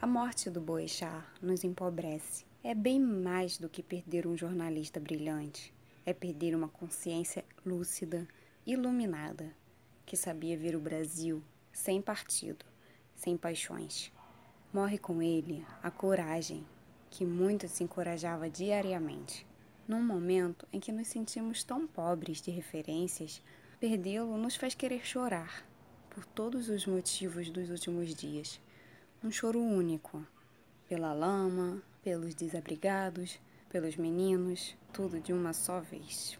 A morte do Boechat nos empobrece. É bem mais do que perder um jornalista brilhante. É perder uma consciência lúcida, iluminada, que sabia ver o Brasil sem partido, sem paixões. Morre com ele a coragem que muito se encorajava diariamente. Num momento em que nos sentimos tão pobres de referências, perdê-lo nos faz querer chorar por todos os motivos dos últimos dias. Um choro único. Pela lama, pelos desabrigados, pelos meninos, tudo de uma só vez.